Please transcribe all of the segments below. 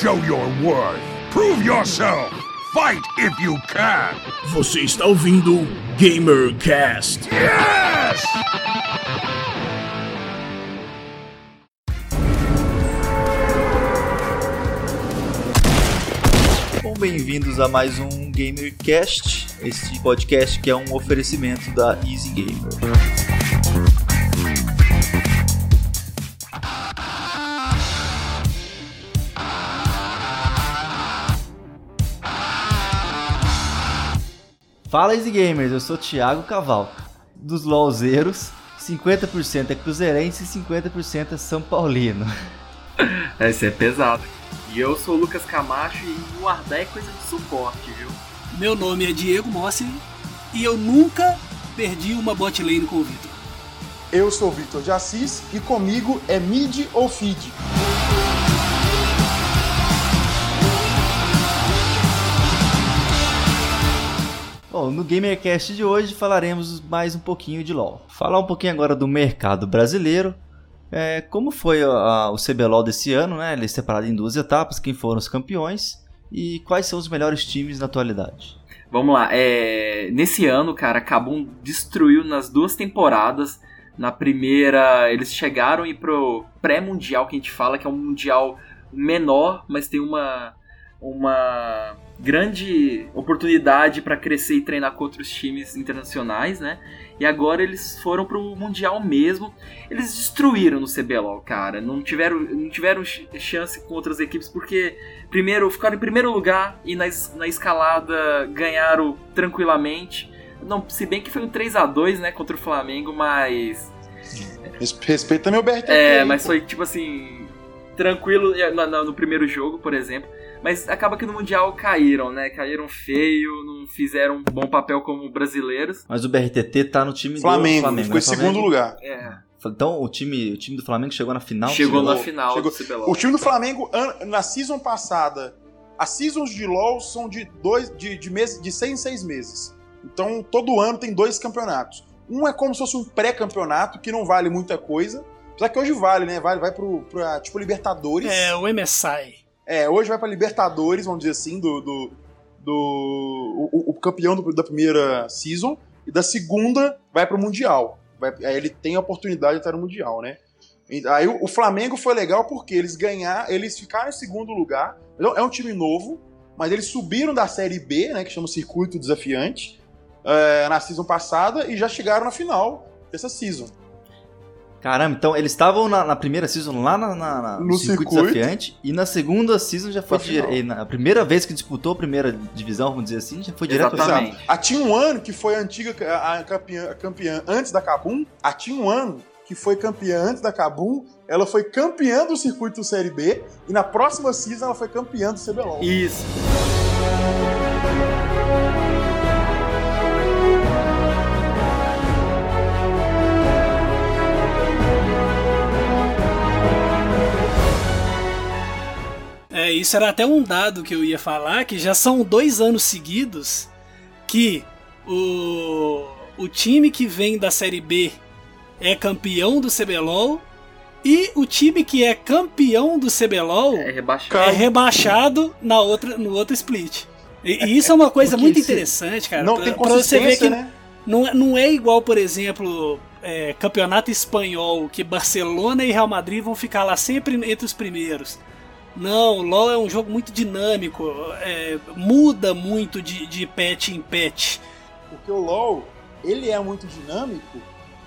Show your worth. Prove yourself. Fight if you can. Você está ouvindo GamerCast. Yes! Bom, bem-vindos a mais um GamerCast, este podcast que é um oferecimento da Easy Gamer. Fala Easy Gamers, eu sou Thiago Cavalca. Dos LOLzeiros, 50% é cruzeirense e 50% é São Paulino. Esse é pesado. E eu sou o Lucas Camacho e guardar é coisa de suporte, viu? Meu nome é Diego Mossi e eu nunca perdi uma bot lane com o Vitor. Eu sou o Vitor de Assis e comigo é mid ou feed. Bom, no GamerCast de hoje falaremos mais um pouquinho de LoL. Falar um pouquinho agora do mercado brasileiro. É, como foi a, a, o CBLOL desse ano, né? Ele é separado em duas etapas, quem foram os campeões e quais são os melhores times na atualidade. Vamos lá, é... nesse ano, cara, Kabum destruiu nas duas temporadas. Na primeira, eles chegaram e pro pré-mundial, que a gente fala que é um mundial menor, mas tem uma uma grande oportunidade para crescer e treinar com outros times internacionais, né? E agora eles foram pro mundial mesmo. Eles destruíram no CBLOL, cara. Não tiveram, não tiveram chance com outras equipes porque primeiro ficaram em primeiro lugar e na, na escalada ganharam tranquilamente. Não, se bem que foi um 3 a 2 né, contra o Flamengo, mas Respeita meu BRTT. É, mas foi tipo assim, tranquilo no, no, no primeiro jogo, por exemplo. Mas acaba que no Mundial caíram, né? Caíram feio, não fizeram um bom papel como brasileiros. Mas o BRTT tá no time Flamengo, do Flamengo. ficou em né? segundo lugar. É. Então o time, o time do Flamengo chegou na final? Chegou chegou na final Chegou. O time do Flamengo, na season passada, as seasons de LoL são de, dois, de, de, mês, de seis em seis meses. Então, todo ano tem dois campeonatos. Um é como se fosse um pré-campeonato, que não vale muita coisa. Apesar que hoje vale, né? Vale, vai pro, pra, tipo, Libertadores. É, o MSI. É, hoje vai pra Libertadores, vamos dizer assim, do. do, do o, o- campeão do- da primeira season. E da segunda vai pro Mundial. Vai, aí ele tem a oportunidade de estar no Mundial, né? Aí o, o Flamengo foi legal porque eles ganhar, eles ficaram em segundo lugar. Então, É um time novo, mas eles subiram da Série B, né? Que chama Circuito Desafiante, é, na season passada e já chegaram na final dessa season. Caramba, então eles estavam na, na primeira season lá na, na- na- No circuito, circuito. desafiante e na segunda season já foi Pra final. dire... na primeira vez que disputou a primeira divisão, vamos dizer assim, já foi direto pra Exatamente. A T1 que foi a antiga a, a campeã, a campeã antes da Kabum, a T1 que foi campeã antes da Kabum, ela foi campeã do circuito Série B e na próxima season ela foi campeã do CBLOL. Isso. É, isso era até um dado que eu ia falar, que já são dois anos seguidos que o, o time que vem da Série B é campeão do CBLOL e o time que é campeão do CBLOL É rebaixado. é rebaixado na outra, no outro split. E, e isso é uma coisa Porque muito interessante, cara. Não pra- tem pra você ver consistência, que né? não, é- não é igual, por exemplo, é, campeonato espanhol, que Barcelona e Real Madrid vão ficar lá sempre entre os primeiros. Não, LoL é um jogo muito dinâmico, é, muda muito de, de patch em patch. Porque o LoL, ele é muito dinâmico,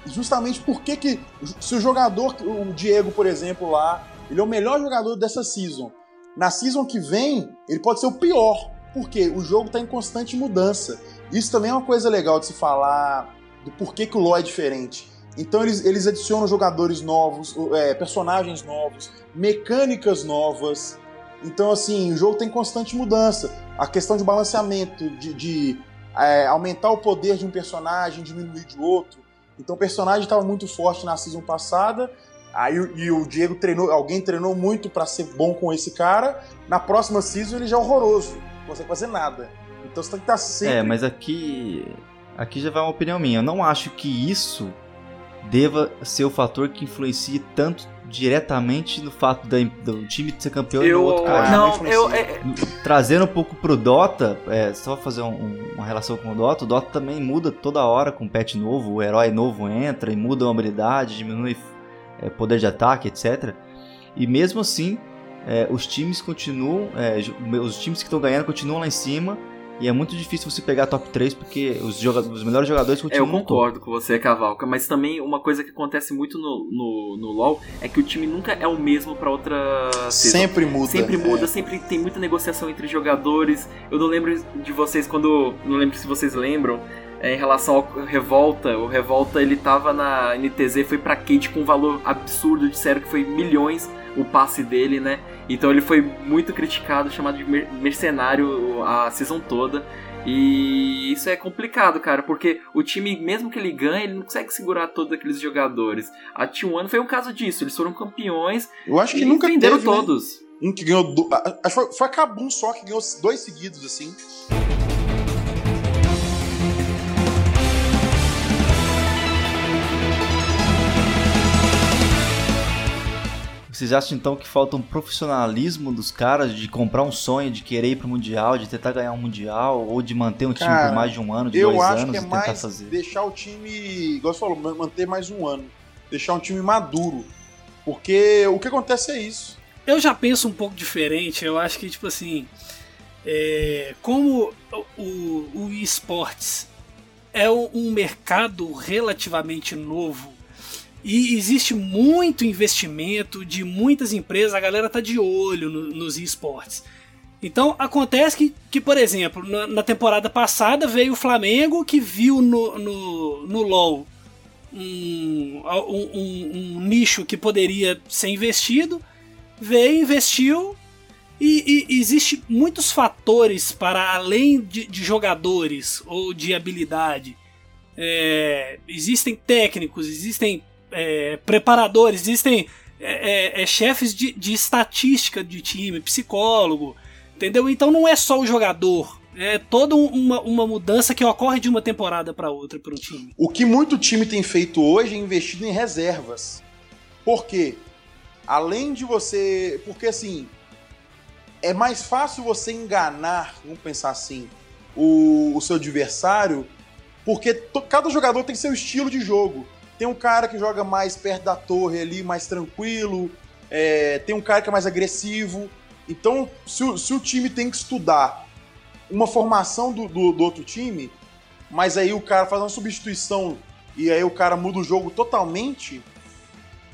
justamente porque que se o jogador, o Diego, por exemplo, lá, ele é o melhor jogador dessa season. Na season que vem, ele pode ser o pior, porque o jogo está em constante mudança. Isso também é uma coisa legal de se falar do porquê que o LoL é diferente. Então eles, eles adicionam jogadores novos, é, personagens novos, mecânicas novas. Então, assim, o jogo tem constante mudança. A questão de balanceamento, de, de é, aumentar o poder de um personagem, diminuir de outro. Então o personagem estava muito forte na season passada. Aí o- e o Diego treinou, alguém treinou muito para ser bom com esse cara. Na próxima season ele já é horroroso, não consegue fazer nada. Então você tem que estar sempre. É, mas aqui aqui já vai uma opinião minha. Eu não acho que isso deva ser o fator que influencie tanto diretamente no fato da- do time ser campeão e Eu, do outro cair. não, eu, é, Trazendo um pouco pro Dota, é, só fazer um- um- uma relação com o Dota, o Dota também muda toda hora com patch novo, o herói novo entra e muda uma habilidade, diminui é, poder de ataque, etc. E mesmo assim, é, os times continuam, é, os times que estão ganhando continuam lá em cima, e é muito difícil você pegar top 3 porque os, os melhores jogadores É, eu continuam no topo. concordo com você, Cavalca, mas também uma coisa que acontece muito no, no, no LoL é que o time nunca é o mesmo pra outra season. Sempre muda. Sempre muda, é. sempre tem muita negociação entre jogadores. Eu não lembro de vocês quando. Não lembro se vocês lembram. é, em relação ao Revolta, o Revolta ele tava na NTZ, foi pra Kate com um valor absurdo, disseram que foi milhões o passe dele, né? Então ele foi muito criticado, chamado de mer- mercenário a season toda. E isso é complicado, cara, porque o time, mesmo que ele ganhe, ele não consegue segurar todos aqueles jogadores. A T1 foi um caso disso, eles foram campeões Eu acho que e nunca venderam teve, né? todos. Um que ganhou. do- a- Acho que foi, foi a Kabum só que ganhou dois seguidos, assim. Vocês acham então que falta um profissionalismo dos caras de comprar um sonho, de querer ir pro Mundial, de tentar ganhar um Mundial, ou de manter um time Cara, por mais de um ano, de Eu dois acho anos que é e tentar mais fazer? deixar o time, igual você falou, ma- manter mais um ano. Deixar um time maduro. Porque o que acontece é isso. Eu já penso um pouco diferente. Eu acho que, tipo assim, é, como o, o, esportes é um mercado relativamente novo e existe muito investimento de muitas empresas, a galera tá de olho no- nos esportes. Então acontece que, que por exemplo, na, na temporada passada veio o Flamengo que viu no, no, no LoL um, um, um- um nicho que poderia ser investido, veio, investiu e, e existe muitos fatores para além de, de jogadores ou de habilidade. É, existem técnicos, existem é, preparadores, existem é, é, é, chefes de, de estatística de time, psicólogo, entendeu? Então não é só o jogador, é toda um- uma, uma mudança que ocorre de uma temporada para outra para um time. O que muito time tem feito hoje é investido em reservas. Por quê? Além de você. Porque assim. É mais fácil você enganar, vamos pensar assim, o, o seu adversário, porque to- cada jogador tem seu estilo de jogo. Tem um cara que joga mais perto da torre ali, mais tranquilo. é, tem um cara que é mais agressivo. Então, se o, se o time tem que estudar uma formação do, do- do outro time, mas aí o cara faz uma substituição e aí o cara muda o jogo totalmente,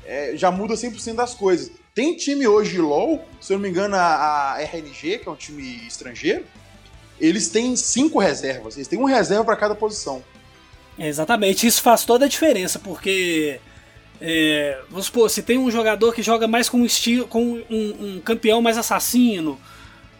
é, já muda 100% das coisas. Tem time hoje de LoL, se eu não me engano, a, a RNG, que é um time estrangeiro, eles têm cinco reservas. Eles têm uma reserva para cada posição. Exatamente, isso faz toda a diferença, porque é, vamos supor, se tem um jogador que joga mais com estilo, com um, um campeão mais assassino,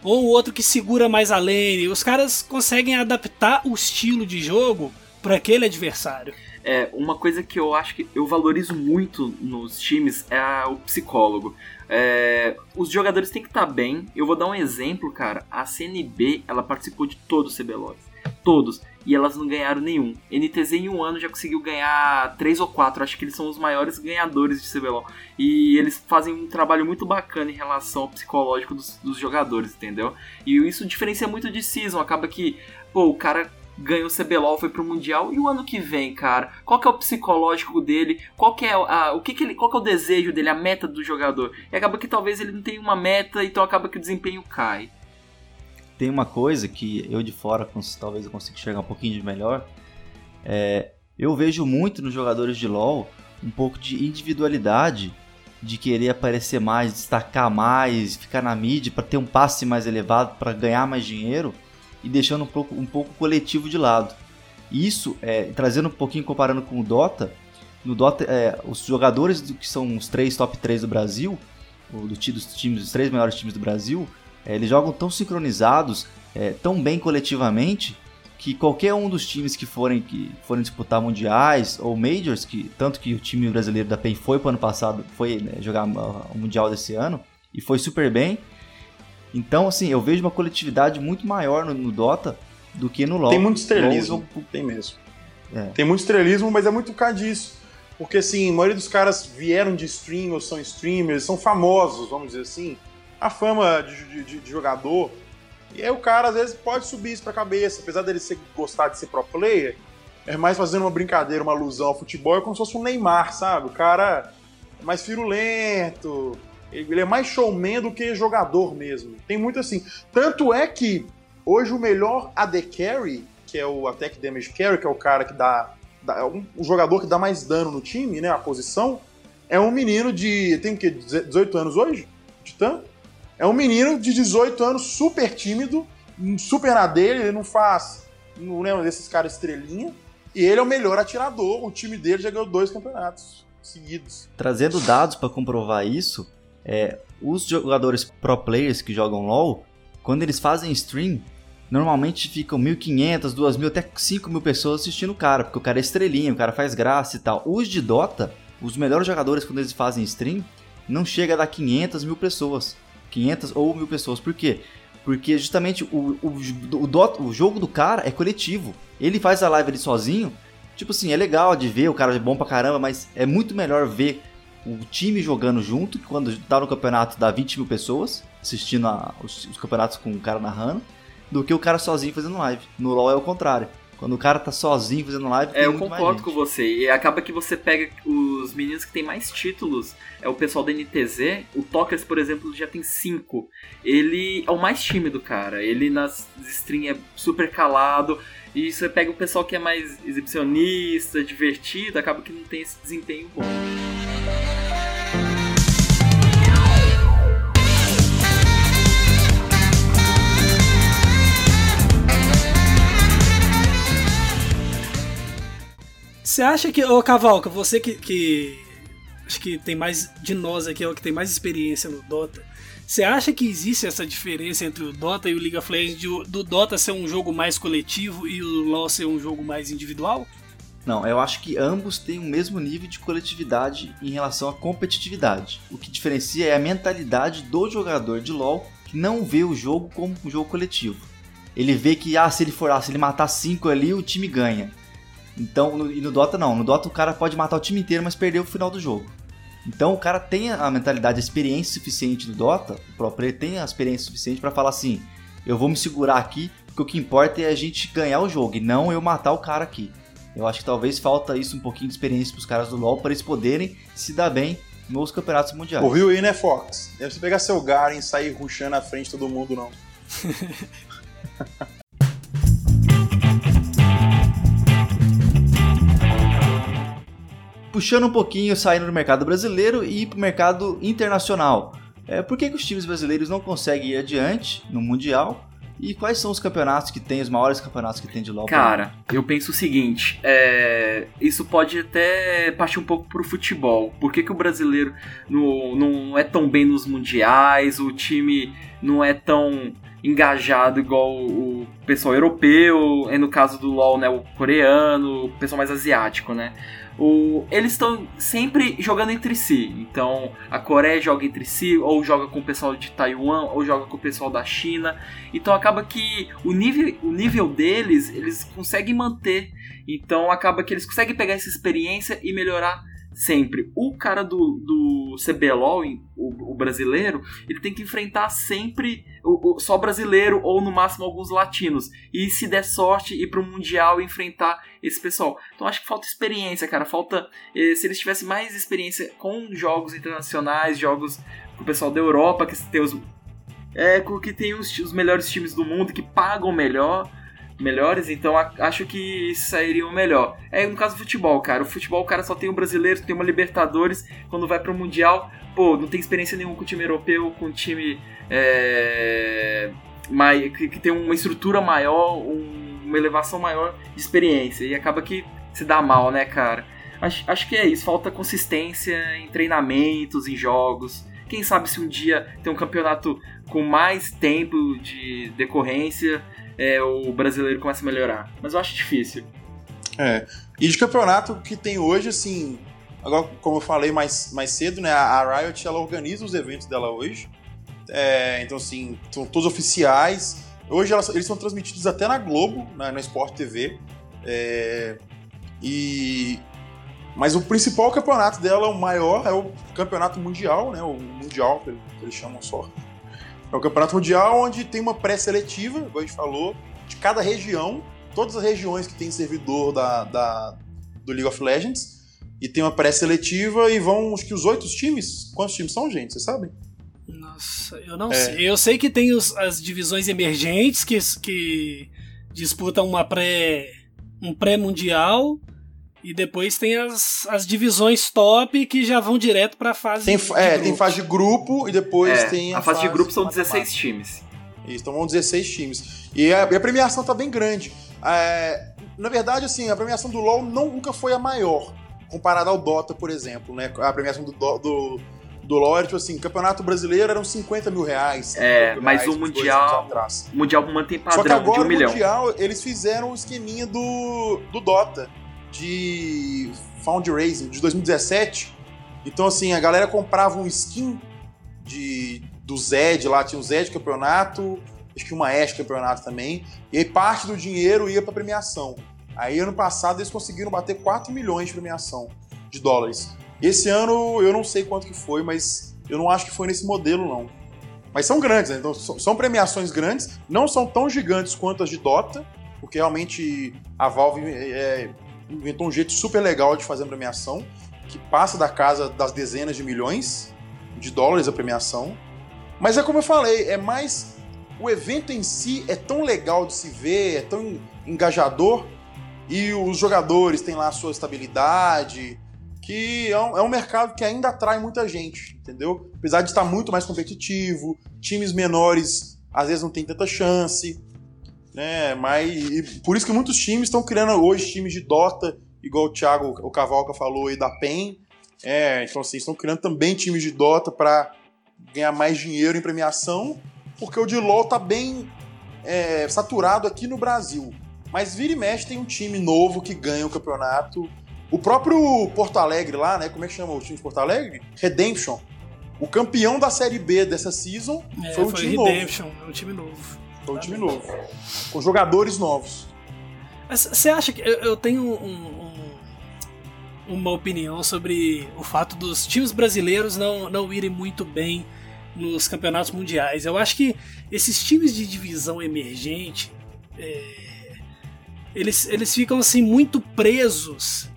ou outro que segura mais a lane, os caras conseguem adaptar o estilo de jogo para aquele adversário. É, uma coisa que eu acho que eu valorizo muito nos times é a- o psicólogo. É, os jogadores têm que estar bem. Eu vou dar um exemplo, cara. A CNB, ela participou de todos os CBLOLs. Todos. E elas não ganharam nenhum. NTZ em um ano já conseguiu ganhar três ou quatro. Acho que eles são os maiores ganhadores de CBLOL. E eles fazem um trabalho muito bacana em relação ao psicológico dos, dos jogadores, entendeu? E isso diferencia muito de Season. Acaba que, pô, o cara ganhou o CBLOL, foi pro Mundial, e o ano que vem, cara? Qual que é o psicológico dele? Qual que é a, o que, que ele, qual que é o desejo dele, a meta do jogador? E acaba que talvez ele não tenha uma meta, então acaba que o desempenho cai. Tem uma coisa que eu de fora talvez eu consiga enxergar um pouquinho de melhor. É, eu vejo muito nos jogadores de LoL um pouco de individualidade, de querer aparecer mais, destacar mais, ficar na mídia para ter um passe mais elevado, para ganhar mais dinheiro e deixando um pouco, um pouco coletivo de lado. Isso, é, trazendo um pouquinho comparando com o Dota, no Dota, é, os jogadores do, que são os três top 3 do Brasil, do, dos times, os três melhores times do Brasil, é, eles jogam tão sincronizados, é, tão bem coletivamente, que qualquer um dos times que forem, que forem disputar mundiais ou majors, que tanto que o time brasileiro da PEN foi para ano passado, foi né, jogar o mundial desse ano e foi super bem. Então, assim, eu vejo uma coletividade muito maior no, no Dota do que no LoL. Tem muito LoL, estrelismo. jogo- Tem mesmo. É. Tem muito estrelismo, mas é muito por disso. Porque, assim, a maioria dos caras vieram de stream ou são streamers, são famosos, vamos dizer assim. A fama de, de, de jogador. E aí o cara, às vezes, pode subir isso pra cabeça. Apesar dele ser, gostar de ser pro player, é mais fazendo uma brincadeira, uma alusão ao futebol, é como se fosse um Neymar, sabe? O cara é mais firulento, ele é mais showman do que jogador mesmo. Tem muito assim. Tanto é que hoje o melhor AD Carry, que é o Attack Damage Carry, que é o cara que dá. dá é um, o jogador que dá mais dano no time, né? A posição, é um menino de. Tem o quê? 18 anos hoje? Titã? É um menino de 18 anos, super tímido, super na dele, ele não faz. Não lembro desses caras estrelinha. E ele é o melhor atirador. O time dele já ganhou dois campeonatos seguidos. Trazendo dados para comprovar isso, é, os jogadores pro players que jogam LoL, quando eles fazem stream, normalmente ficam 1.500, 2.000, até 5.000 pessoas assistindo o cara, porque o cara é estrelinha, o cara faz graça e tal. Os de Dota, os melhores jogadores quando eles fazem stream, não chega a dar 500 mil pessoas. 500 ou mil pessoas. Por quê? Porque justamente o, o, o, Dota, o jogo do cara é coletivo. Ele faz a live ali sozinho. Tipo assim, é legal de ver, o cara é bom pra caramba, mas é muito melhor ver o time jogando junto, que quando tá no campeonato dá 20 mil pessoas assistindo a, os, os, campeonatos com o cara narrando, do que o cara sozinho fazendo live. No LoL é o contrário. Quando o cara tá sozinho fazendo live. É, eu concordo com você. E acaba que você pega os meninos que tem mais títulos. É o pessoal da NTZ. O Tokers, por exemplo, já tem cinco. Ele é o mais tímido, cara. Ele nas streams é super calado. E você pega o pessoal que é mais exibicionista, divertido, acaba que não tem esse desempenho bom. Você acha que, ô Cavalca, você que, que acho que tem mais de nós aqui, é o que tem mais experiência no Dota. Você acha que existe essa diferença entre o Dota e o League of Legends, de, do Dota ser um jogo mais coletivo e o LoL ser um jogo mais individual? Não, eu acho que ambos têm o mesmo nível de coletividade em relação à competitividade. O que diferencia é a mentalidade do jogador de LoL que não vê o jogo como um jogo coletivo. Ele vê que, ah, se ele for, ah, se ele matar cinco ali, o time ganha. Então, no, e no Dota não. No Dota o cara pode matar o time inteiro, mas perder o final do jogo. Então o cara tem a mentalidade, a experiência suficiente no Dota, o pro player tem a experiência suficiente para falar assim: eu vou me segurar aqui, porque o que importa é a gente ganhar o jogo e não eu matar o cara aqui. Eu acho que talvez falta isso um pouquinho de experiência pros caras do LoL para eles poderem se dar bem nos campeonatos mundiais. Ouviu aí, né, Fox? Deve você pegar seu Garen e sair rushando à frente de todo mundo, não. puxando um pouquinho, saindo do mercado brasileiro e para o mercado internacional. É, por que, que os times brasileiros não conseguem ir adiante no Mundial? E quais são os campeonatos que tem, os maiores campeonatos que tem de LoL? Cara, eu penso o seguinte, é... isso pode até partir um pouco pro futebol. Por que, que o brasileiro não, não é tão bem nos mundiais, o time não é tão engajado igual o pessoal europeu, é no caso do LoL, né, o coreano, o pessoal mais asiático, né? O, eles estão sempre jogando entre si. Então a Coreia joga entre si, ou joga com o pessoal de Taiwan, ou joga com o pessoal da China. Então acaba que o nível, o nível deles eles conseguem manter. Então acaba que eles conseguem pegar essa experiência e melhorar sempre. O cara do, do CBLOL, o, o brasileiro, ele tem que enfrentar sempre o, o, só brasileiro ou no máximo alguns latinos. E se der sorte, ir para o Mundial e enfrentar esse pessoal. Então acho que falta experiência, cara. Falta. Eh, se eles tivessem mais experiência com jogos internacionais, jogos com o pessoal da Europa, que tem os. É, que tem os, os melhores times do mundo, que pagam melhor melhores, então acho que sairiam melhor. É no caso do futebol, cara. O futebol, cara só tem um brasileiro, tem uma Libertadores, quando vai pro Mundial, pô, não tem experiência nenhuma com o time europeu, com o time é, mais, que, que, tem uma estrutura maior, um, uma elevação maior de experiência. E acaba que se dá mal, né, cara? Acho, acho que é isso, falta consistência em treinamentos, em jogos. Quem sabe se um dia tem um campeonato com mais tempo de decorrência, é, o brasileiro começa a melhorar. Mas eu acho difícil. É. E de campeonato que tem hoje, assim, agora, como eu falei mais, mais cedo, né, a Riot ela organiza os eventos dela hoje. É, então, assim, são todos oficiais. Hoje elas, eles são transmitidos até na Globo, na, na Sport TV. É, e Mas o principal campeonato dela, o maior, é o campeonato mundial, né? O mundial, que eles chamam só. É o campeonato mundial onde tem uma pré-seletiva, como a gente falou, de cada região, todas as regiões que tem servidor da, da do League of Legends, e tem uma pré-seletiva e vão, acho que os oito times. Quantos times são, gente? Vocês sabem? Nossa, eu não é. sei. Eu sei que tem os, as divisões emergentes que, que disputam uma pré um pré-mundial e depois tem as, as divisões top que já vão direto pra fase tem, de É, tem fase de grupo e depois é, tem a, a fase, fase, de grupo são 16 times. Isso, então vão 16 times. E a, e a premiação tá bem grande. É, na verdade, assim, a premiação do LoL não, nunca foi a maior, comparada ao Dota, por exemplo, né? A premiação do, do, do LoL era, tipo assim, campeonato brasileiro eram 50 mil reais. É, mas o Mundial. O Mundial mantém padrão Só que agora, de um milhão. o Mundial, eles fizeram o esqueminha do, do Dota, de Fundraising, de 2017. Então, assim, a galera comprava um skin de, do Zed lá, tinha um Zed campeonato, acho que uma Ash campeonato também, e aí parte do dinheiro ia pra premiação. Aí, ano passado, eles conseguiram bater 4 milhões de premiação de dólares. Esse ano eu não sei quanto que foi, mas eu não acho que foi nesse modelo, não. Mas são grandes, né? Então, são premiações grandes, não são tão gigantes quanto as de Dota, porque realmente a Valve é, inventou um jeito super legal de fazer a premiação, que passa da casa das dezenas de milhões de dólares a premiação. Mas é como eu falei, é mais. O evento em si é tão legal de se ver, é tão engajador, e os jogadores têm lá a sua estabilidade, que é um, é um, mercado que ainda atrai muita gente, entendeu? Apesar de estar muito mais competitivo, times menores às vezes não tem tanta chance, né? Mas por isso que muitos times estão criando hoje times de Dota, igual o Thiago, o Cavalca falou aí da PEN. É, então assim, estão criando também times de Dota para ganhar mais dinheiro em premiação, porque o de LoL tá bem é, saturado aqui no Brasil. Mas vira e mexe tem um time novo que ganha o campeonato o próprio Porto Alegre lá, né? Como é que chama o time de Porto Alegre? Redemption. O campeão da Série B dessa season é, foi um foi time Redemption, novo. um time novo. Foi um time novo. Com jogadores novos. Você acha que. Eu, eu tenho um, um, uma opinião sobre o fato dos times brasileiros não, não irem muito bem nos campeonatos mundiais. Eu acho que esses times de divisão emergente. É, eles, eles ficam assim muito presos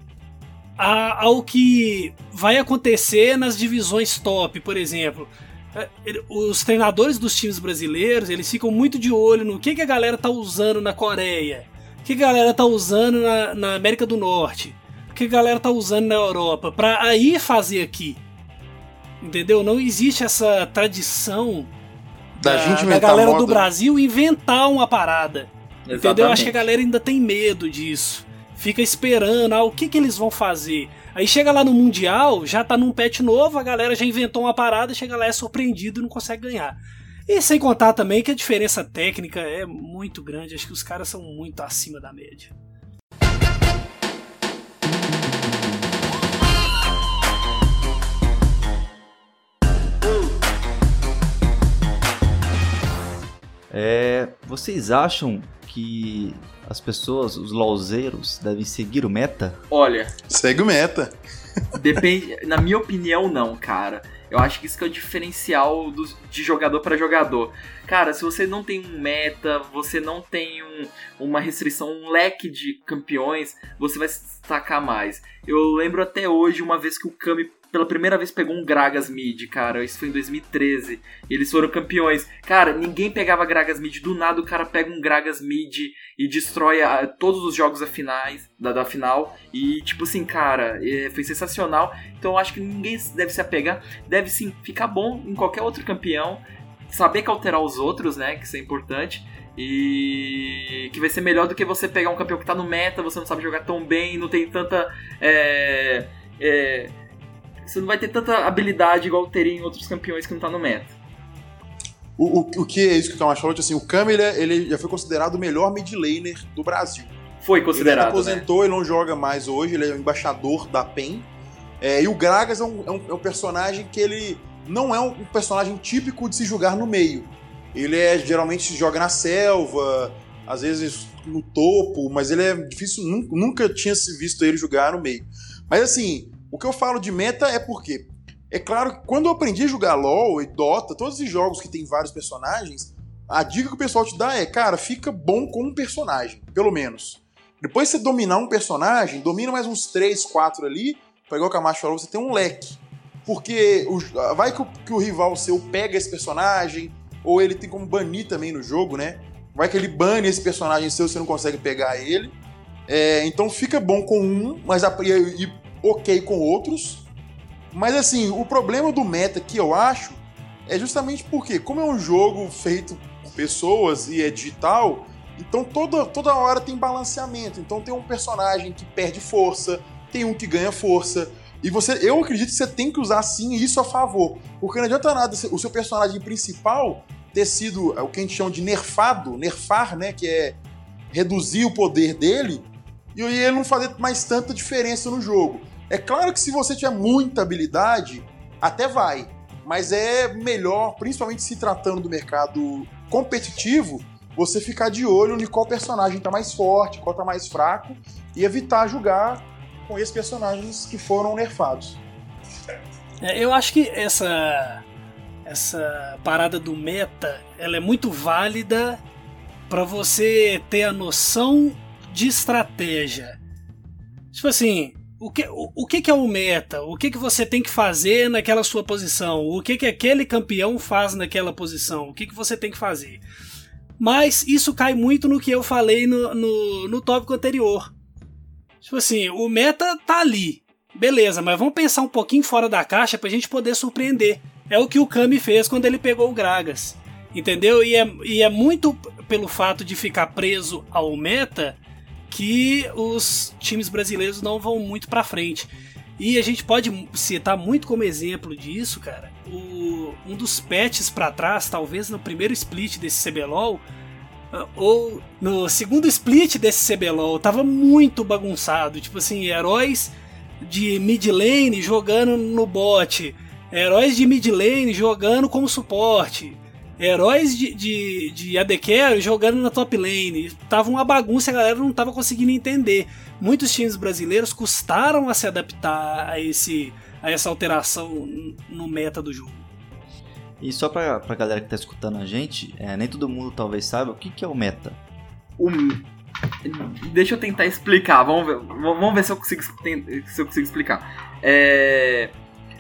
a, ao que vai acontecer nas divisões top, por exemplo. É, os treinadores dos times brasileiros, eles ficam muito de olho no que, que a galera tá usando na Coreia, o que, que a galera tá usando na, na América do Norte, o que a galera tá usando na Europa, para aí fazer aqui. Entendeu? Não existe essa tradição da, da, da galera do Brasil inventar uma parada. Exatamente. Entendeu? Acho que a galera ainda tem medo disso fica esperando, ah, o que, que eles vão fazer. Aí chega lá no Mundial, já tá num patch novo, a galera já inventou uma parada, chega lá é surpreendido e não consegue ganhar. E sem contar também que a diferença técnica é muito grande, acho que os caras são muito acima da média. É, vocês acham que as pessoas, os lolzeiros, devem seguir o meta? Olha. Segue o meta. Depende. Na minha opinião, não, cara. Eu acho que isso que é o diferencial do, de jogador para jogador. Cara, se você não tem um meta, você não tem um, uma restrição, um leque de campeões, você vai se destacar mais. Eu lembro até hoje uma vez que o Kami pela primeira vez pegou um Gragas Mid, cara. Isso foi em 2013. eles foram campeões. Cara, ninguém pegava Gragas Mid. Do nada o cara pega um Gragas Mid e destrói a, todos os jogos da, finais, da, da final. E, tipo assim, cara, é, foi sensacional. Então eu acho que ninguém deve se apegar. Deve sim ficar bom em qualquer outro campeão. Saber cauterar os outros, né? Que isso é importante. E que vai ser melhor do que você pegar um campeão que tá no meta, você não sabe jogar tão bem, não tem tanta. É, é, você não vai ter tanta habilidade igual teria em outros campeões que não tá no meta. O, o, o que é isso que o Thomas falou? Assim, o Kami ele, já foi considerado o melhor mid laner do Brasil. Foi considerado. Ele aposentou, né? ele não joga mais hoje, ele é o embaixador da PEN. É, e o Gragas é um, é, um, é um, personagem que ele não é um personagem típico de se jogar no meio. Ele é geralmente se joga na selva, às vezes no topo, mas ele é difícil, nunca, tinha se visto ele jogar no meio. Mas assim, o que eu falo de meta é porque. É claro que quando eu aprendi a jogar LOL e Dota, todos os jogos que tem vários personagens, a dica que o pessoal te dá é, cara, fica bom com um personagem, pelo menos. Depois você dominar um personagem, domina mais uns 3, 4 ali, pra igual o Camacho falou, você tem um leque. Porque vai que o, que o rival seu pega esse personagem, ou ele tem como banir também no jogo, né? Vai que ele bane esse personagem seu, você não consegue pegar ele. É, então fica bom com um, mas e, e ok com outros. Mas assim, o problema do meta que eu acho é justamente porque, como é um jogo feito por pessoas e é digital, então toda, toda hora tem balanceamento. Então tem um personagem que perde força, tem um que ganha força. E você, eu acredito que você tem que usar sim isso a favor. Porque não adianta nada o seu personagem principal ter sido o que a gente chama de nerfado, nerfar, né? Que é reduzir o poder dele, e ele não fazer mais tanta diferença no jogo. É claro que se você tiver muita habilidade, até vai. Mas é melhor, principalmente se tratando do mercado competitivo, você ficar de olho em qual personagem está mais forte, qual está mais fraco, e evitar jogar com esses personagens que foram nerfados. É, eu acho que essa essa parada do meta, ela é muito válida para você ter a noção de estratégia. Tipo assim, o que, o, o que, que é o meta? O que, que você tem que fazer naquela sua posição? O que, que aquele campeão faz naquela posição? O que, que você tem que fazer? Mas isso cai muito no que eu falei no, no, no tópico anterior. Tipo assim, o meta tá ali. Beleza, mas vamos pensar um pouquinho fora da caixa pra gente poder surpreender. É o que o Kami fez quando ele pegou o Gragas. Entendeu? E é, e é muito pelo fato de ficar preso ao meta que os times brasileiros não vão muito pra frente. E a gente pode citar muito como exemplo disso, cara, o, um dos patches para trás, talvez no primeiro split desse CBLOL, ou no segundo split desse CBLOL, tava muito bagunçado. Tipo assim, heróis de mid lane jogando no bot, heróis de mid lane jogando como suporte, heróis de, de, de AD Carry jogando na top lane. Tava uma bagunça a galera não tava conseguindo entender. Muitos times brasileiros custaram a se adaptar a, esse, a essa alteração no meta do jogo. E só pra, pra galera que tá escutando a gente, é, nem todo mundo talvez saiba o que, que é o meta. O... Deixa eu tentar explicar, vamos ver, vamos ver se eu consigo, se eu consigo explicar. É...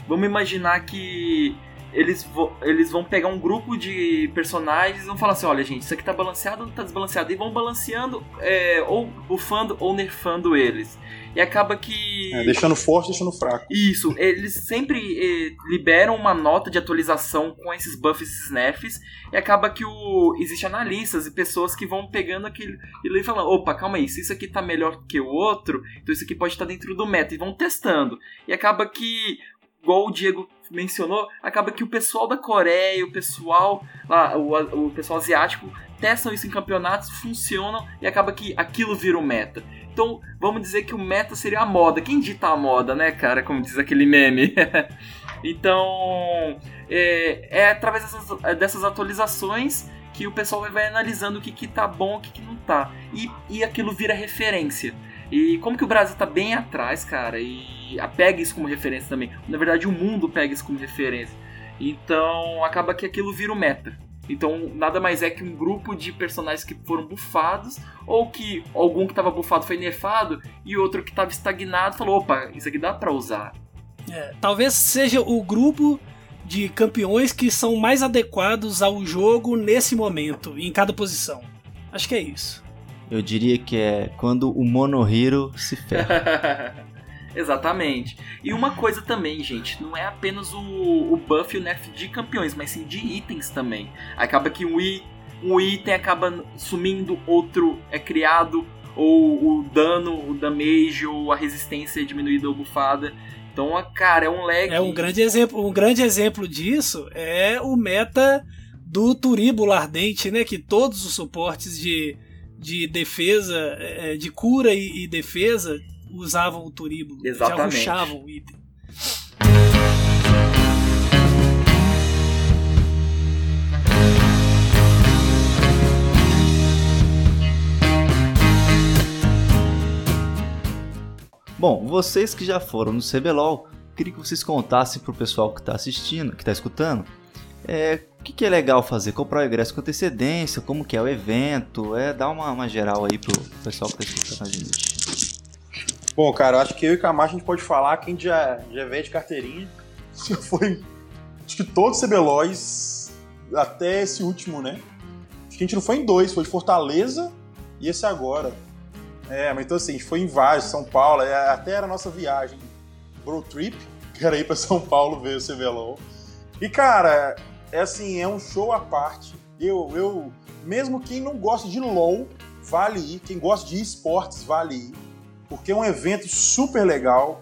Vamos imaginar que eles, eles vão pegar um grupo de personagens e vão falar assim: olha, gente, isso aqui tá balanceado ou tá desbalanceado? E vão balanceando, é, ou buffando ou nerfando eles. E acaba que. É, deixando forte, deixando fraco. Isso, eles sempre eh, liberam uma nota de atualização com esses buffs e esses nerfs. E acaba que o. Existem analistas e pessoas que vão pegando aquele. E falando: opa, calma aí, se isso aqui tá melhor que o outro, então isso aqui pode estar tá dentro do meta. E vão testando. E acaba que igual o Diego mencionou, acaba que o pessoal da Coreia, o pessoal lá, o, o pessoal asiático testam isso em campeonatos, funcionam e acaba que aquilo vira o meta. Então, vamos dizer que o meta seria a moda. Quem dita a moda, né, cara? Como diz aquele meme. então, é, é, através dessas, dessas, atualizações que o pessoal vai analisando o que, que tá bom, o que, que não tá. E, e aquilo vira referência. E como que o Brasil tá bem atrás, cara, e pega isso como referência também. Na verdade, o mundo pega isso como referência. Então, acaba que aquilo vira o meta. Então, nada mais é que um grupo de personagens que foram bufados, ou que algum que estava bufado foi nerfado, e outro que estava estagnado falou: opa, isso aqui dá pra usar. É, talvez seja o grupo de campeões que são mais adequados ao jogo nesse momento, em cada posição. Acho que é isso. Eu diria que é quando o Monohiro se ferra. Exatamente. E uma coisa também, gente, não é apenas o, o buff e o nerf de campeões, mas sim de itens também. Acaba que um, um item acaba sumindo, outro é criado, ou o dano, o damage, ou a resistência é diminuída ou bufada. Então, cara, é um lag. É um grande exemplo, um grande exemplo disso é o meta do Turíbulo Ardente, né? Que todos os suportes de de defesa, é, de cura e, e, defesa, usavam o turíbulo. Exatamente. Já rushavam o item. Bom, vocês que já foram no CBLOL, queria que vocês contassem pro pessoal que está assistindo, que está escutando, é, o que, que, é legal fazer? Comprar o ingresso com antecedência, como que é o evento, é dar uma, uma geral aí pro pessoal que está escutando a gente. Bom, cara, eu acho que eu e Camacho a gente pode falar, quem já, já veio de carteirinha, foi, acho que todos os CBLOs, até esse último, né? Acho que a gente não foi em dois, foi Fortaleza e esse agora. É, mas então assim, a gente foi em vários, São Paulo, é, até era a nossa viagem road trip, que era ir pra São Paulo ver o CBLOL. E cara, é assim, é um show à parte. Eu, eu, mesmo quem não gosta de LoL, vale ir. Quem gosta de esportes, vale ir. Porque é um evento super legal,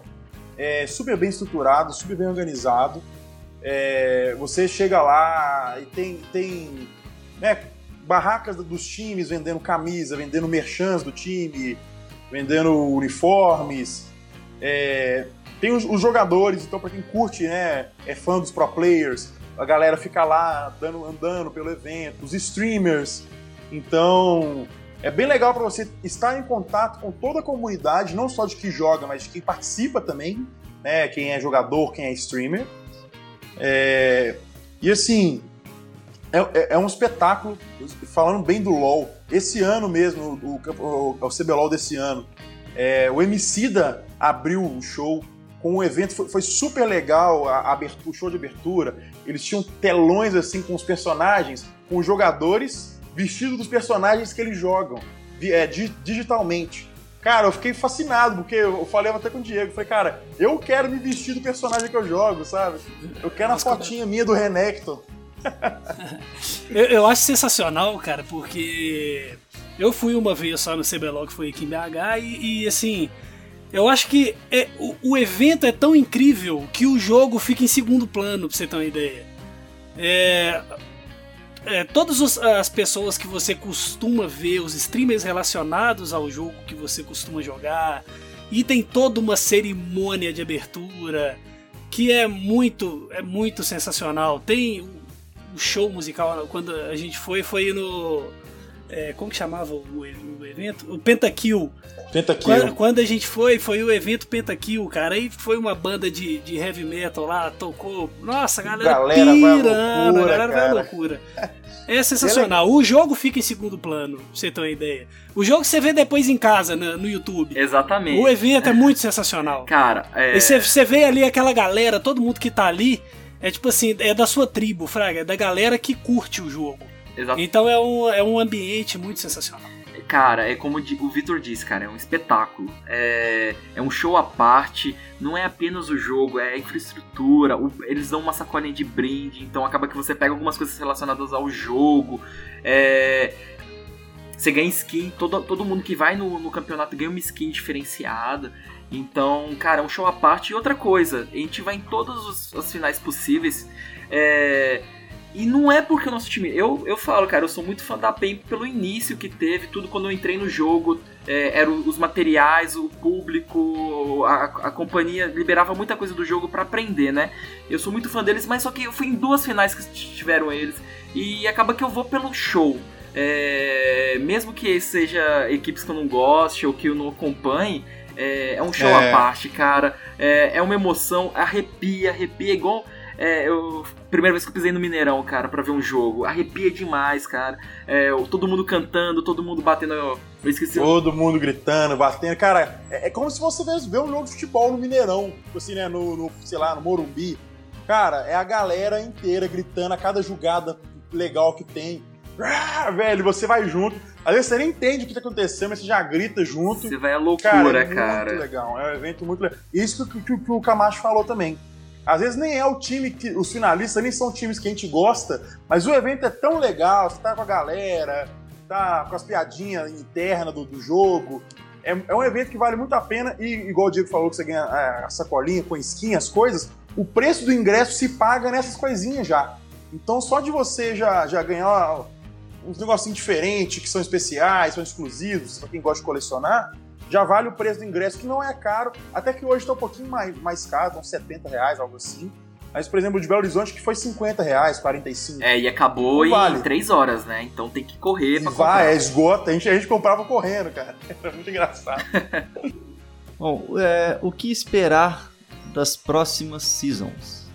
é super bem estruturado, super bem organizado. É, você chega lá e tem, tem né, barracas dos times vendendo camisa, vendendo merchans do time, vendendo uniformes. É, tem os, os, jogadores, então para quem curte, né, é fã dos pro players, a galera fica lá dando, andando pelo evento, os streamers. Então, é bem legal para você estar em contato com toda a comunidade, não só de quem joga, mas de quem participa também, né? Quem é jogador, quem é streamer. É... E assim, é, é, é, um espetáculo, falando bem do LoL. Esse ano mesmo, o, o, o CBLOL desse ano, é, o Emicida abriu o show com um evento, foi, foi super legal a, a o show de abertura. Eles tinham telões assim com os personagens, com os jogadores vestidos dos personagens que eles jogam é, digitalmente. Cara, eu fiquei fascinado, porque eu falei até com o Diego. Falei, cara, eu quero me vestir do personagem que eu jogo, sabe? Eu quero a fotinha minha do Renekton. eu, eu, acho sensacional, cara, porque eu fui uma vez só no CBLOL, que foi aqui em BH, e, e assim, eu acho que é, o, o, evento é tão incrível que o jogo fica em segundo plano, pra você ter uma ideia. É, é, todas as pessoas que você costuma ver, os streamers relacionados ao jogo que você costuma jogar, e tem toda uma cerimônia de abertura que é muito, é muito sensacional. Tem o show musical quando a gente foi foi no é, como que chamava o, o, evento? O Pentakill. Pentakill. Quando, quando, a gente foi, foi o evento Pentakill, cara. Aí foi uma banda de, de heavy metal lá, tocou. Nossa, a galera, galera pirando, loucura, a galera vai loucura. É sensacional. O jogo fica em segundo plano, pra você ter uma ideia. O jogo você vê depois em casa, no, no YouTube. Exatamente. O evento é muito sensacional. Cara, é. E você, você vê ali aquela galera, todo mundo que tá ali. É tipo assim, é da sua tribo, Fraga, é da galera que curte o jogo. Exato. Então é um, é um ambiente muito sensacional. Cara, é como o Vitor disse, cara, é um espetáculo. É, é um show à parte, não é apenas o jogo, é a infraestrutura. O, eles dão uma sacolinha de brinde, então acaba que você pega algumas coisas relacionadas ao jogo. É, você ganha skin, todo, todo mundo que vai no, no campeonato ganha uma skin diferenciada. Então, cara, é um show à parte. E outra coisa, a gente vai em todas as finais possíveis. É, e não é porque o nosso time. Eu, eu falo, cara, eu sou muito fã da PEN pelo início que teve, tudo quando eu entrei no jogo. É, eram os materiais, o público, a, a companhia liberava muita coisa do jogo para aprender, né? Eu sou muito fã deles, mas só que eu fui em duas finais que tiveram eles. E acaba que eu vou pelo show. É, mesmo que seja equipes que eu não goste ou que eu não acompanhe, é, é um show é. à parte, cara. É, é uma emoção, arrepia, arrepia igual. É, eu. Primeira vez que eu pisei no Mineirão, cara, para ver um jogo. Arrepia demais, cara. É, todo mundo cantando, todo mundo batendo. Eu esqueci. Todo mundo gritando, batendo. Cara, é, é como se você ver um jogo de futebol no Mineirão. Tipo assim, né? No, no, sei lá, no Morumbi. Cara, é a galera inteira gritando a cada jogada legal que tem. Ah, velho, você vai junto. Às vezes você nem entende o que tá acontecendo, mas você já grita junto. Você vai à loucura, cara. É muito legal. É um evento muito legal. Isso que, que, que o Camacho falou também. Às vezes nem é o time que. Os finalistas nem são times que a gente gosta, mas o evento é tão legal, você tá com a galera, tá com as piadinhas internas do, do jogo. É, é, um evento que vale muito a pena, e igual o Diego falou que você ganha a, a sacolinha com skin, as coisas, o preço do ingresso se paga nessas coisinhas já. Então só de você já, já ganhar uns negocinhos diferentes, que são especiais, são exclusivos, para quem gosta de colecionar, já vale o preço do ingresso, que não é caro, até que hoje está um pouquinho mais, mais caro, uns 70 reais, algo assim. Mas, por exemplo, de Belo Horizonte, que foi 50 reais, 45. É, e acabou vale. em 3 horas, né? Então tem que correr pra vai, comprar. é esgota. A gente, a gente comprava correndo, cara. Era muito engraçado. Bom, é, o que esperar das próximas seasons?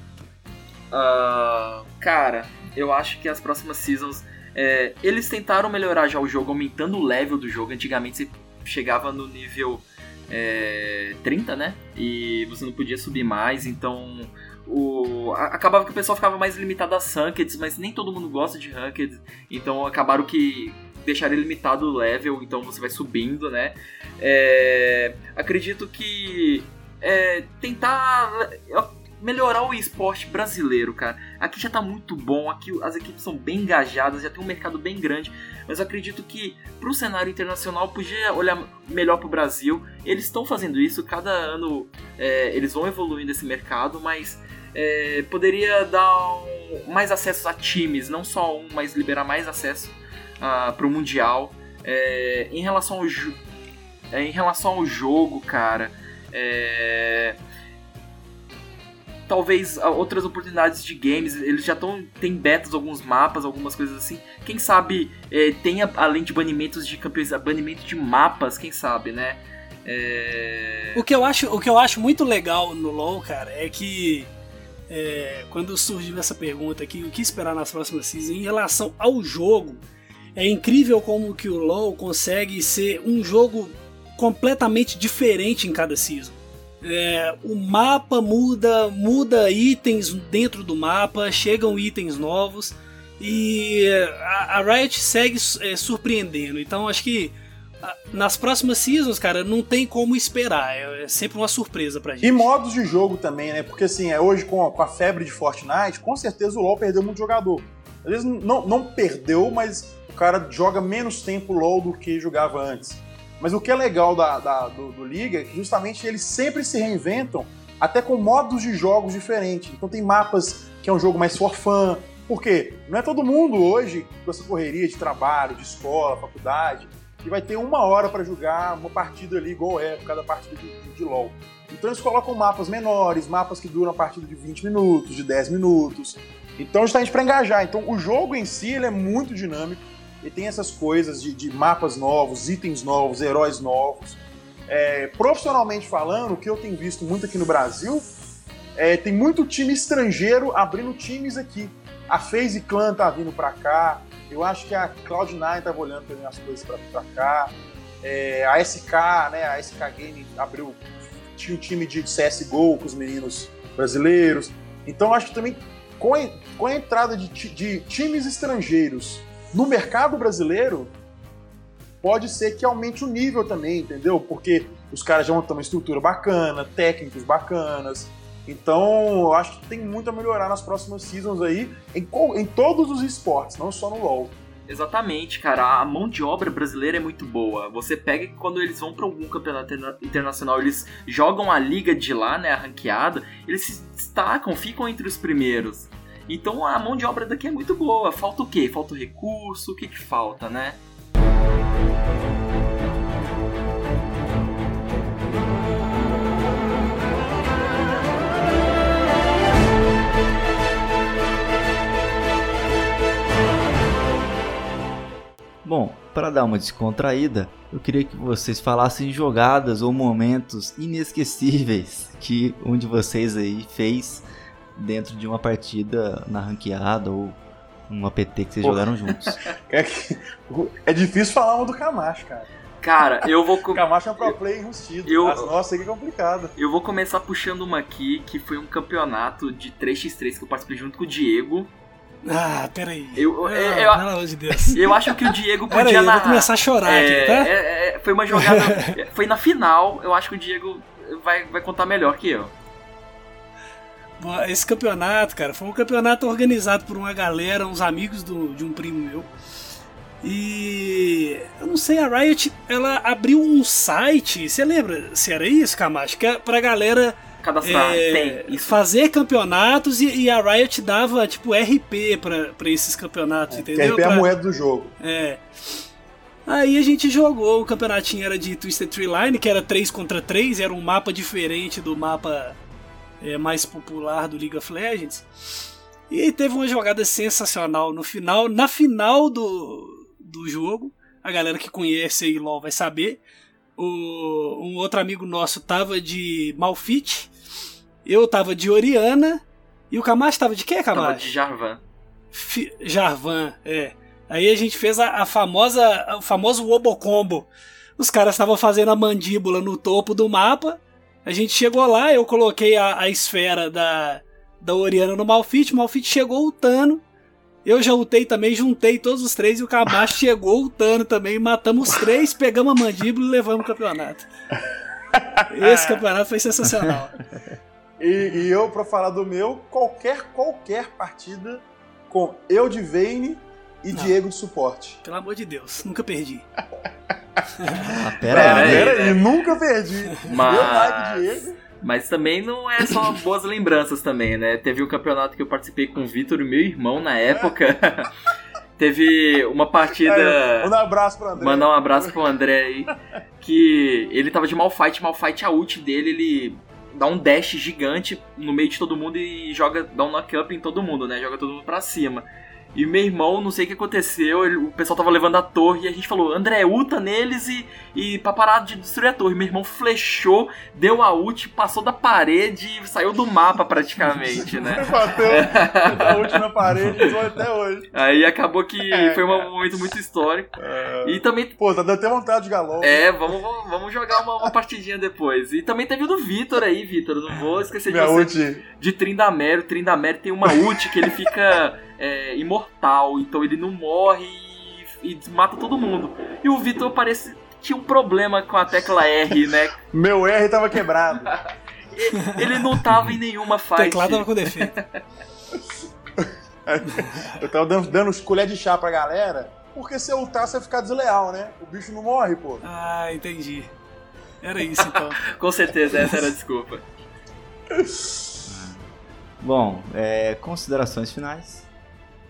Uh, cara, eu acho que as próximas seasons. É, eles tentaram melhorar já o jogo, aumentando o level do jogo. Antigamente você chegava no nível é, 30, né? E você não podia subir mais, então o, acabava que o pessoal ficava mais limitado a rankeds, mas nem todo mundo gosta de rankeds, então acabaram que deixaram limitado o level, então você vai subindo, né? É, acredito que é, tentar melhorar o esporte brasileiro, cara. Aqui já tá muito bom, aqui as equipes são bem engajadas, já tem um mercado bem grande, mas acredito que pro cenário internacional podia olhar melhor pro Brasil. Eles estão fazendo isso, cada ano é, eles vão evoluindo esse mercado, mas é, poderia dar um, mais acesso a times, não só um, mas liberar mais acesso uh, pro Mundial. É, em relação ao é, em relação ao jogo, cara, é, talvez outras oportunidades de games. Eles já estão. Tem betas, alguns mapas, algumas coisas assim. Quem sabe é, tenha, além de banimentos de campeões, banimento de mapas, quem sabe, né? É... O, que eu acho, o que eu acho muito legal no LoL, cara, é que. É, quando surgiu essa pergunta aqui, o que esperar nas próximas seasons em relação ao jogo, é incrível como que o LoL consegue ser um jogo completamente diferente em cada season. É, o mapa muda, muda itens dentro do mapa, chegam itens novos e a, a Riot segue é, surpreendendo. Então acho que nas próximas seasons, cara, não tem como esperar. É, é sempre uma surpresa pra gente. E modos de jogo também, né? Porque assim, é hoje com a, com a febre de Fortnite, com certeza o LoL perdeu muito jogador. Às vezes não, não perdeu, mas o cara joga menos tempo LoL do que jogava antes. Mas o que é legal da, da do, do, Liga é que justamente eles sempre se reinventam, até com modos de jogos diferentes. Então tem mapas que é um jogo mais for. Por quê? Não é todo mundo hoje, com essa correria de trabalho, de escola, faculdade, que vai ter uma hora para jogar uma partida ali igual é, cada partida de, de, de, LoL. Então eles colocam mapas menores, mapas que duram a partir de 20 minutos, de 10 minutos. Então justamente para engajar. Então o jogo em si ele é muito dinâmico e tem essas coisas de, de mapas novos, itens novos, heróis novos. É, profissionalmente falando, o que eu tenho visto muito aqui no Brasil é, tem muito time estrangeiro abrindo times aqui. A FaZe Clan tá vindo para cá. Eu acho que a Cloud9 tava olhando também as coisas para cá. É, a SK, né? A SK Game abriu. Tinha um time de CSGO com os meninos brasileiros. Então acho que também com a, com a entrada de, de times estrangeiros no mercado brasileiro, pode ser que aumente o nível também, entendeu? Porque os caras já ter uma estrutura bacana, técnicos bacanas. Então, eu acho que tem muito a melhorar nas próximas seasons aí, em, em todos os esportes, não só no LoL. Exatamente, cara. A mão de obra brasileira é muito boa. Você pega que quando eles vão para algum campeonato internacional, eles jogam a liga de lá, né, a ranqueada, eles se destacam, ficam entre os primeiros. Então a mão de obra daqui é muito boa. Falta o quê? Falta o recurso? O que, que falta, né? Bom, para dar uma descontraída, eu queria que vocês falassem jogadas ou momentos inesquecíveis que um de vocês aí fez dentro de uma partida na ranqueada ou um APT que vocês Pô. jogaram juntos. É, que, é difícil falar uma do Camacho, cara. Cara, eu vou. Com... Camacho é um pro play enrustido. Eu... As nossas aqui é complicado. Eu vou começar puxando uma aqui, que foi um campeonato de 3x3 que eu participei junto com o Diego. Ah, peraí. Eu, ah, eu, pelo amor de Deus. Eu acho que o Diego podia peraí, narrar. Eu vou começar a chorar é, aqui, tá? É, é, foi uma jogada. foi na final, eu acho que o Diego vai, vai contar melhor que eu. Esse campeonato, cara, foi um campeonato organizado por uma galera, uns amigos do, de um primo meu. E eu não sei, a Riot ela abriu um site, você lembra se era isso, Camacho? Que é pra galera cadastrar, é, tem, fazer campeonatos e, e, a Riot dava tipo RP pra, pra esses campeonatos, é, entendeu? RP é a moeda do jogo. É. Aí a gente jogou, o campeonatinho era de Twisted Tree Line, que era 3 contra 3, era um mapa diferente do mapa é, mais popular do League of Legends. E teve uma jogada sensacional no final, na final do, do jogo. A galera que conhece aí LoL vai saber. o, um outro amigo nosso tava de Malfit, eu tava de Oriana e o Camacho tava de quê, Tava Camacho? de Jarvan. Fi- Jarvan, é. Aí a gente fez a, a famosa, o famoso Wobocombo. Os caras estavam fazendo a mandíbula no topo do mapa. A gente chegou lá, eu coloquei a, a esfera da, da Oriana no Malfit. O Malfit chegou ultando. Eu já ultei também, juntei todos os três e o Camacho chegou ultando também. Matamos os três, pegamos a mandíbula e levamos o campeonato. Esse campeonato foi sensacional. E, e eu, pra falar do meu, qualquer, qualquer partida com eu de Vayne e Não. Diego de suporte. Pelo amor de Deus, nunca perdi. Ah, pera Pera aí. Pera aí, nunca perdi. Mas- Meu like Diego. Mas também não é só boas lembranças também, né? Teve um campeonato que eu participei com o Vitor meu irmão na época. Teve uma partida. Aí, manda um abraço pro André. Mandar um abraço pro André aí. Que ele tava de Malfight, Malfight a ult dele, ele dá um dash gigante no meio de todo mundo e joga, dá um knock-up em todo mundo, né? Joga todo mundo pra cima. E meu irmão, não sei o que aconteceu, ele- o pessoal tava levando a torre e a gente falou, André, ulta neles e, e pra parar de destruir a torre. Meu irmão flechou, deu a ult, passou da parede e saiu do mapa praticamente, né? Bateu a última parede e tô até hoje. Aí acabou que É, foi um cara. momento muito histórico. É, E também Pô, tá dando até vontade de galão. É, vamos, vamos, vamos jogar uma, uma partidinha depois. E também teve o do Vitor aí, Vitor. Não vou esquecer de Minha você. ult. De Trindamere. O Trindamere tem uma ult que ele fica é, imortal. Então ele não morre e, e mata todo mundo. E o Vitor parece que tinha um problema com a tecla R, né? Meu R tava quebrado. Ele não tava em nenhuma O fight. teclado tava com defeito. Eu tava dando, dando colher de chá pra galera, porque se eu ultar, você vai ficar desleal, né? O bicho não morre, pô. Ah, entendi. Era isso então. Com certeza, essa era a desculpa. Bom, é, considerações finais.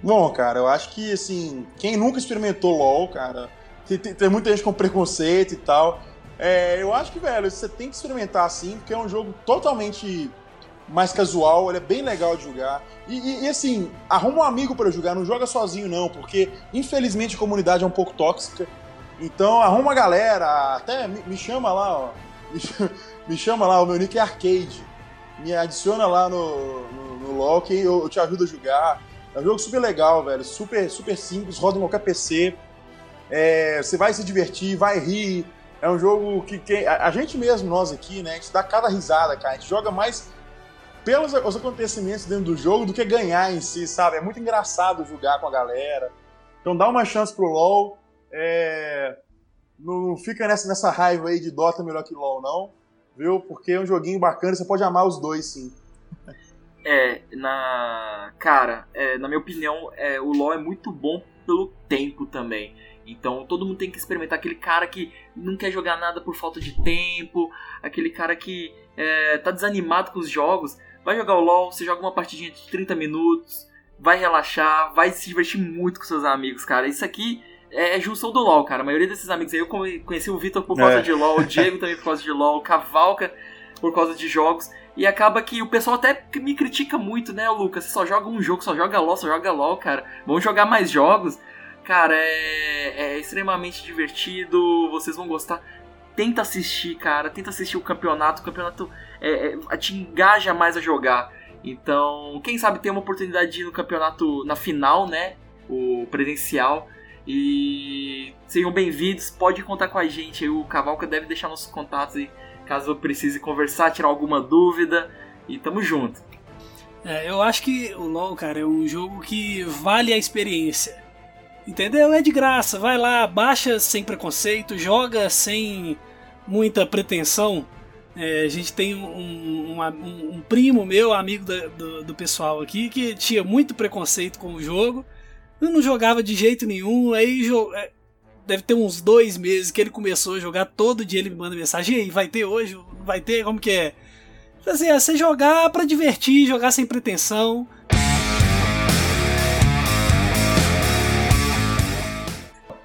Bom, cara, eu acho que, assim, quem nunca experimentou LoL, cara, tem, tem- muita gente com preconceito e tal. É, eu acho que, velho, você tem que experimentar assim, porque é um jogo totalmente mais casual, ele é bem legal de jogar. E, e- e, assim, arruma um amigo pra jogar, não joga sozinho não, porque infelizmente a comunidade é um pouco tóxica. Então arruma uma galera, até me, me chama lá, ó. Me chama, me chama lá, o meu nick é Arcade. Me adiciona lá no, no, no LoL que eu, eu te ajudo a jogar. É um jogo super legal, velho. Super, super simples, roda em qualquer PC. É, você vai se divertir, vai rir. É um jogo que, que a, a gente mesmo, nós aqui, né? A gente dá cada risada, cara. A gente joga mais pelos os acontecimentos dentro do jogo do que ganhar em si, sabe? É muito engraçado jogar com a galera. Então dá uma chance pro LoL. É, não, não fica nessa, nessa raiva aí de Dota melhor que LoL, não. Viu? Porque é um joguinho bacana, você pode amar os dois, sim. É, na. Cara, é, na minha opinião, é, o LoL é muito bom pelo tempo também. Então todo mundo tem que experimentar aquele cara que não quer jogar nada por falta de tempo, aquele cara que é, tá desanimado com os jogos. Vai jogar o LoL, você joga uma partidinha de 30 minutos, vai relaxar, vai se divertir muito com seus amigos, cara. Isso aqui é, é junção do LoL, cara. A maioria desses amigos aí eu conheci o Vitor por causa É. de LoL, o Diego também por causa de LoL, o Cavalca por causa de jogos. E acaba que o pessoal até me critica muito, né, Lucas? Você só joga um jogo, só joga LOL, só joga LOL, cara. Vamos jogar mais jogos. Cara, é, é extremamente divertido, vocês vão gostar. Tenta assistir, cara, tenta assistir o campeonato. O campeonato é, é, te engaja mais a jogar. Então, quem sabe ter uma oportunidade de ir no campeonato na final, né? O presencial. E sejam bem-vindos, pode contar com a gente. O Cavalca deve deixar nossos contatos aí caso precise conversar, tirar alguma dúvida. E tamo junto. É, eu acho que o LoL, cara, é um jogo que vale a experiência. Entendeu? É de graça. Vai lá, baixa sem preconceito, joga sem muita pretensão. É, a gente tem um, um- um- um primo meu, amigo da- do, do pessoal aqui, que tinha muito preconceito com o jogo. Eu não jogava de jeito nenhum. Aí é, deve ter uns dois meses que ele começou a jogar. Todo dia ele me manda mensagem: e aí, vai ter hoje? Não Vai ter? Como que é? Assim, é você jogar pra divertir, jogar sem pretensão.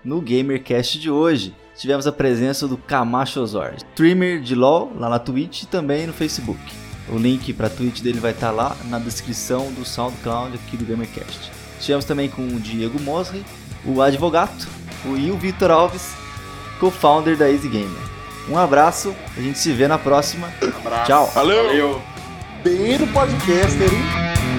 No GamerCast de hoje, tivemos a presença do Camacho Osor, streamer de LoL lá na Twitch e também no Facebook. O link para a Twitch dele vai estar lá na descrição do SoundCloud aqui do GamerCast. Tivemos também com o Diego Mosri, o Advogato, o e o Vitor Alves, co-founder da Easy Gamer. Um abraço, a gente se vê na próxima. Abraço. Tchau. Valeu. Valeu. Bem no podcaster, hein?